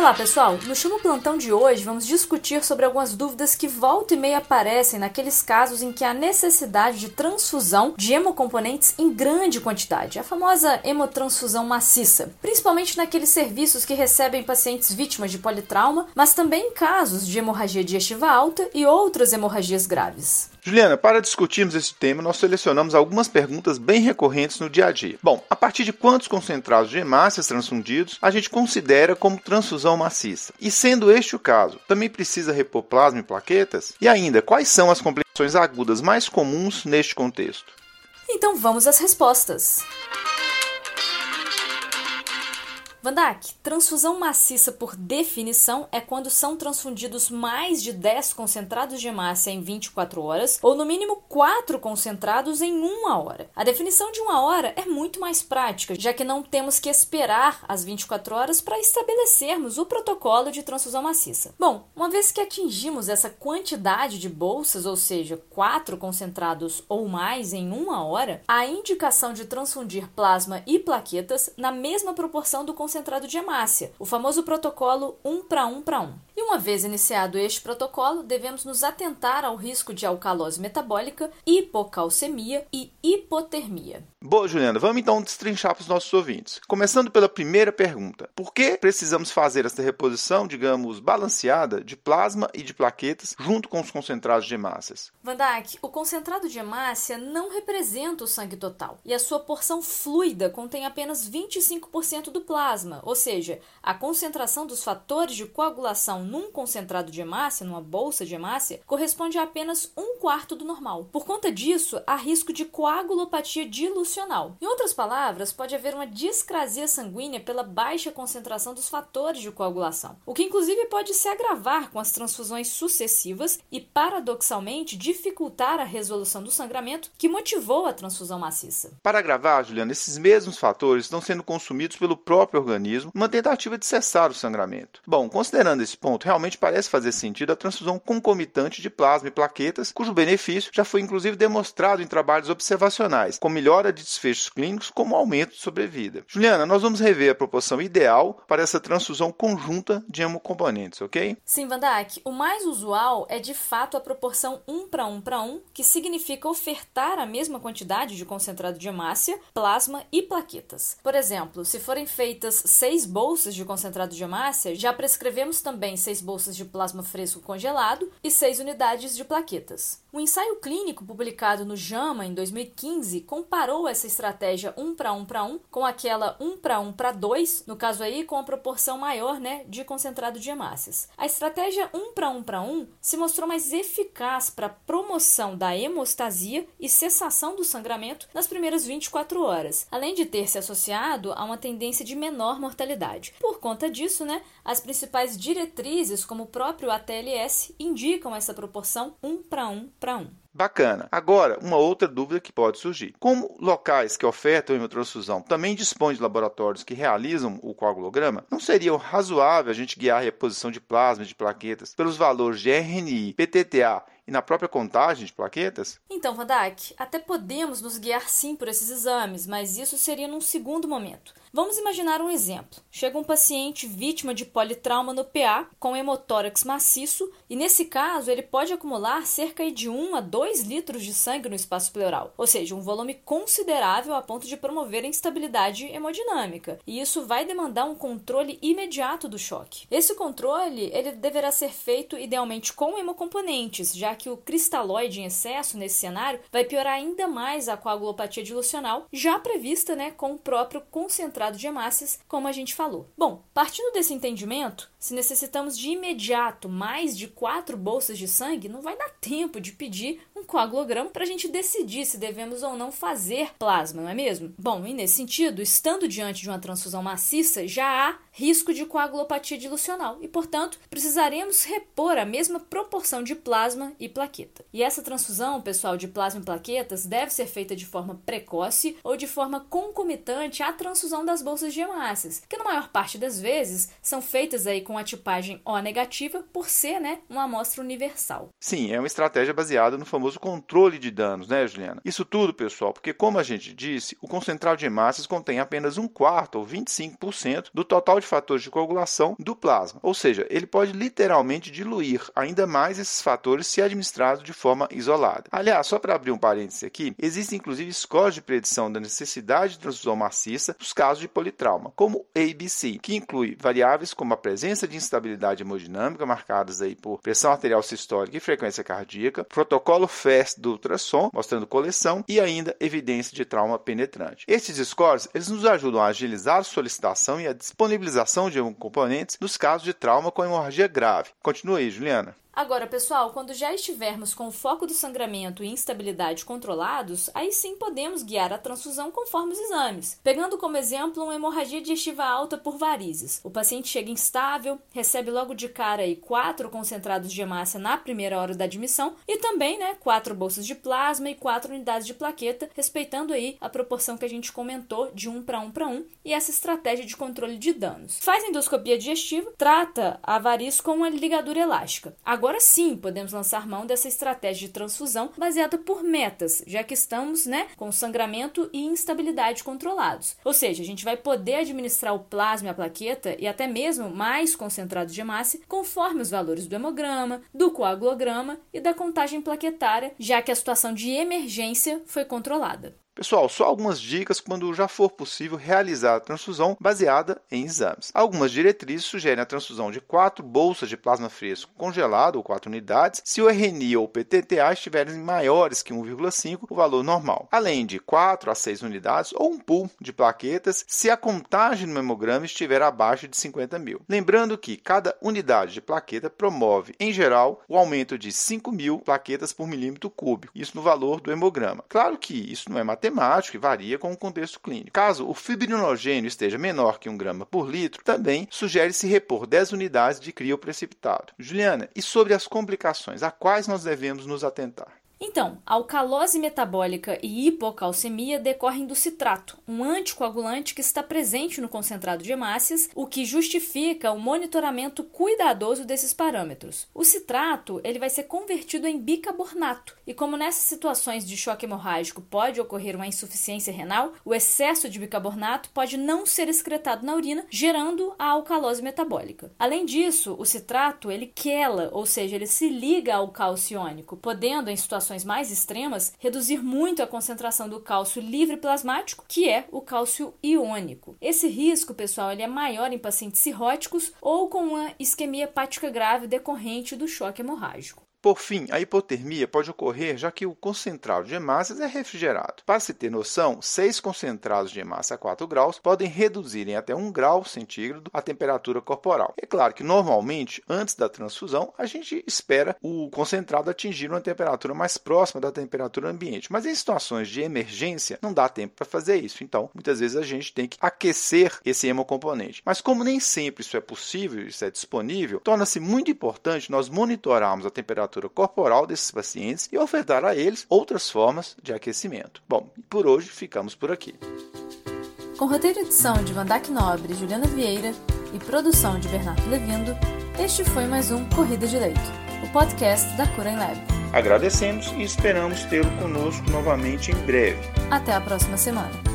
Olá pessoal, no Chamo Plantão de hoje vamos discutir sobre algumas dúvidas que volta e meia aparecem naqueles casos em que há necessidade de transfusão de hemocomponentes em grande quantidade, a famosa hemotransfusão maciça, principalmente naqueles serviços que recebem pacientes vítimas de politrauma, mas também em casos de hemorragia digestiva alta e outras hemorragias graves. Juliana, para discutirmos esse tema, nós selecionamos algumas perguntas bem recorrentes no dia a dia. Bom, a partir de quantos concentrados de hemácias transfundidos a gente considera como transfusão maciça? E sendo este o caso, também precisa repor plasma e plaquetas? E ainda, quais são as complicações agudas mais comuns neste contexto? Então vamos às respostas. Vandak, transfusão maciça por definição é quando são transfundidos mais de 10 concentrados de hemácia em 24 horas ou no mínimo 4 concentrados em uma hora. A definição de uma hora é muito mais prática, já que não temos que esperar as 24 horas para estabelecermos o protocolo de transfusão maciça. Bom, uma vez que atingimos essa quantidade de bolsas, ou seja, 4 concentrados ou mais em uma hora, a indicação de transfundir plasma e plaquetas na mesma proporção do concentrado de hemácia, o famoso protocolo 1 para 1 para 1. E uma vez iniciado este protocolo, devemos nos atentar ao risco de alcalose metabólica, hipocalcemia e hipotermia. Boa, Juliana, vamos então destrinchar para os nossos ouvintes. Começando pela primeira pergunta: por que precisamos fazer essa reposição, digamos, balanceada de plasma e de plaquetas junto com os concentrados de hemácias? Vandak, o concentrado de hemácia não representa o sangue total e a sua porção fluida contém apenas 25% do plasma, ou seja, a concentração dos fatores de coagulação num concentrado de hemácia, numa bolsa de hemácia, corresponde a apenas um quarto do normal. Por conta disso, há risco de coagulopatia dilucional em outras palavras, pode haver uma discrasia sanguínea pela baixa concentração dos fatores de coagulação, o que inclusive pode se agravar com as transfusões sucessivas e, paradoxalmente, dificultar a resolução do sangramento que motivou a transfusão maciça. Para agravar, Juliana, esses mesmos fatores estão sendo consumidos pelo próprio organismo numa tentativa de cessar o sangramento. Bom, considerando esse ponto, realmente parece fazer sentido a transfusão concomitante de plasma e plaquetas, cujo benefício já foi inclusive demonstrado em trabalhos observacionais, com melhora de de desfechos clínicos como aumento de sobrevida. Juliana, nós vamos rever a proporção ideal para essa transfusão conjunta de hemocomponentes, ok? Sim, Vandak. O mais usual é de fato a proporção 1 para 1 para 1, que significa ofertar a mesma quantidade de concentrado de hemácia, plasma e plaquetas. Por exemplo, se forem feitas 6 bolsas de concentrado de hemácia, já prescrevemos também 6 bolsas de plasma fresco congelado e 6 unidades de plaquetas. O ensaio clínico publicado no JAMA em 2015 comparou essa estratégia 1 para 1 para 1 com aquela 1 para 1 para 2, no caso aí com a proporção maior, né, de concentrado de hemácias. A estratégia 1 para 1 para 1 se mostrou mais eficaz para promoção da hemostasia e cessação do sangramento nas primeiras 24 horas, além de ter se associado a uma tendência de menor mortalidade. Por conta disso, né, as principais diretrizes, como o próprio ATLS, indicam essa proporção 1 para 1 para 1. Bacana. Agora, uma outra dúvida que pode surgir. Como locais que ofertam hemotransfusão também dispõem de laboratórios que realizam o coagulograma, não seria razoável a gente guiar a reposição de plasma e de plaquetas pelos valores de RNI, PTTA e na própria contagem de plaquetas? Então, Vandak, até podemos nos guiar sim por esses exames, mas isso seria num segundo momento. Vamos imaginar um exemplo. Chega um paciente vítima de politrauma no PA com hemotórax maciço e, nesse caso, ele pode acumular cerca de 1 a 2 litros de sangue no espaço pleural, ou seja, um volume considerável a ponto de promover instabilidade hemodinâmica. E isso vai demandar um controle imediato do choque. Esse controle ele deverá ser feito idealmente com hemocomponentes, já que o cristalóide em excesso nesse cenário vai piorar ainda mais a coagulopatia dilucional, já prevista né, com o próprio concentrado de hemácias, como a gente falou. Bom, partindo desse entendimento, se necessitamos de imediato mais de quatro bolsas de sangue, não vai dar tempo de pedir um coagulograma para a gente decidir se devemos ou não fazer plasma, não é mesmo? Bom, e nesse sentido, estando diante de uma transfusão maciça, já há risco de coagulopatia dilucional e, portanto, precisaremos repor a mesma proporção de plasma e plaqueta. E essa transfusão, pessoal, de plasma e plaquetas deve ser feita de forma precoce ou de forma concomitante à transfusão das bolsas de hemácias, que na maior parte das vezes são feitas aí com a tipagem O negativa por ser, né, uma amostra universal. Sim, é uma estratégia baseada no famoso controle de danos, né, Juliana? Isso tudo, pessoal, porque como a gente disse, o concentrado de hemácias contém apenas um quarto ou 25% do total de fatores de coagulação do plasma. Ou seja, ele pode literalmente diluir ainda mais esses fatores se administrado de forma isolada. Aliás, só para abrir um parêntese aqui, existem inclusive escolas de predição da necessidade de transfusão maciça nos casos de politrauma, como ABC, que inclui variáveis como a presença de instabilidade hemodinâmica marcadas aí por pressão arterial sistólica e frequência cardíaca, protocolo FAST do ultrassom, mostrando coleção e ainda evidência de trauma penetrante. Esses scores eles nos ajudam a agilizar a solicitação e a disponibilização de componentes nos casos de trauma com hemorragia grave. Continue aí, Juliana. Agora, pessoal, quando já estivermos com o foco do sangramento e instabilidade controlados, aí sim podemos guiar a transfusão conforme os exames. Pegando como exemplo uma hemorragia digestiva alta por varizes. O paciente chega instável, recebe logo de cara aí quatro concentrados de hemácia na primeira hora da admissão e também, né, quatro bolsas de plasma e quatro unidades de plaqueta, respeitando aí a proporção que a gente comentou de um para um para um e essa estratégia de controle de danos. Faz endoscopia digestiva, trata a variz com uma ligadura elástica. Agora sim, podemos lançar mão dessa estratégia de transfusão baseada por metas, já que estamos, né, com sangramento e instabilidade controlados. Ou seja, a gente vai poder administrar o plasma e a plaqueta e até mesmo mais concentrado de hemácia conforme os valores do hemograma, do coagulograma e da contagem plaquetária, já que a situação de emergência foi controlada. Pessoal, só algumas dicas quando já for possível realizar a transfusão baseada em exames. Algumas diretrizes sugerem a transfusão de 4 bolsas de plasma fresco congelado ou 4 unidades se o RNI ou PTTA estiverem maiores que 1,5, o valor normal. Além de 4 a 6 unidades ou um pool de plaquetas se a contagem no hemograma estiver abaixo de 50 mil. Lembrando que cada unidade de plaqueta promove, em geral, o aumento de 5 mil plaquetas por milímetro cúbico, isso no valor do hemograma. Claro que isso não é matemática matemático e varia com o contexto clínico. Caso o fibrinogênio esteja menor que 1 grama por litro, também sugere-se repor 10 unidades de crioprecipitado. Juliana, e sobre as complicações, a quais nós devemos nos atentar? Então, alcalose metabólica e hipocalcemia decorrem do citrato, um anticoagulante que está presente no concentrado de hemácias, o que justifica o monitoramento cuidadoso desses parâmetros. O citrato ele vai ser convertido em bicarbonato, e como nessas situações de choque hemorrágico pode ocorrer uma insuficiência renal, o excesso de bicarbonato pode não ser excretado na urina, gerando a alcalose metabólica. Além disso, o citrato ele quela, ou seja, ele se liga ao cálcio iônico, podendo em situações situações mais extremas, reduzir muito a concentração do cálcio livre plasmático, que é o cálcio iônico. Esse risco, pessoal, ele é maior em pacientes cirróticos ou com uma isquemia hepática grave decorrente do choque hemorrágico. Por fim, a hipotermia pode ocorrer já que o concentrado de hemácias é refrigerado. Para se ter noção, seis concentrados de hemácia a 4 graus podem reduzir em até 1 grau centígrado a temperatura corporal. É claro que normalmente, antes da transfusão, a gente espera o concentrado atingir uma temperatura mais próxima da temperatura ambiente, mas em situações de emergência não dá tempo para fazer isso. Então, muitas vezes a gente tem que aquecer esse hemocomponente. Mas como nem sempre isso é possível, isso é disponível, torna-se muito importante nós monitorarmos a temperatura temperatura corporal desses pacientes e ofertar a eles outras formas de aquecimento. Bom, por hoje ficamos por aqui. Com roteiro e edição de Vandac Nobre e Juliana Vieira e produção de Bernardo Levindo, este foi mais um Corrida de Leito, o podcast da Cura em Lab. Agradecemos e esperamos tê-lo conosco novamente em breve. Até a próxima semana.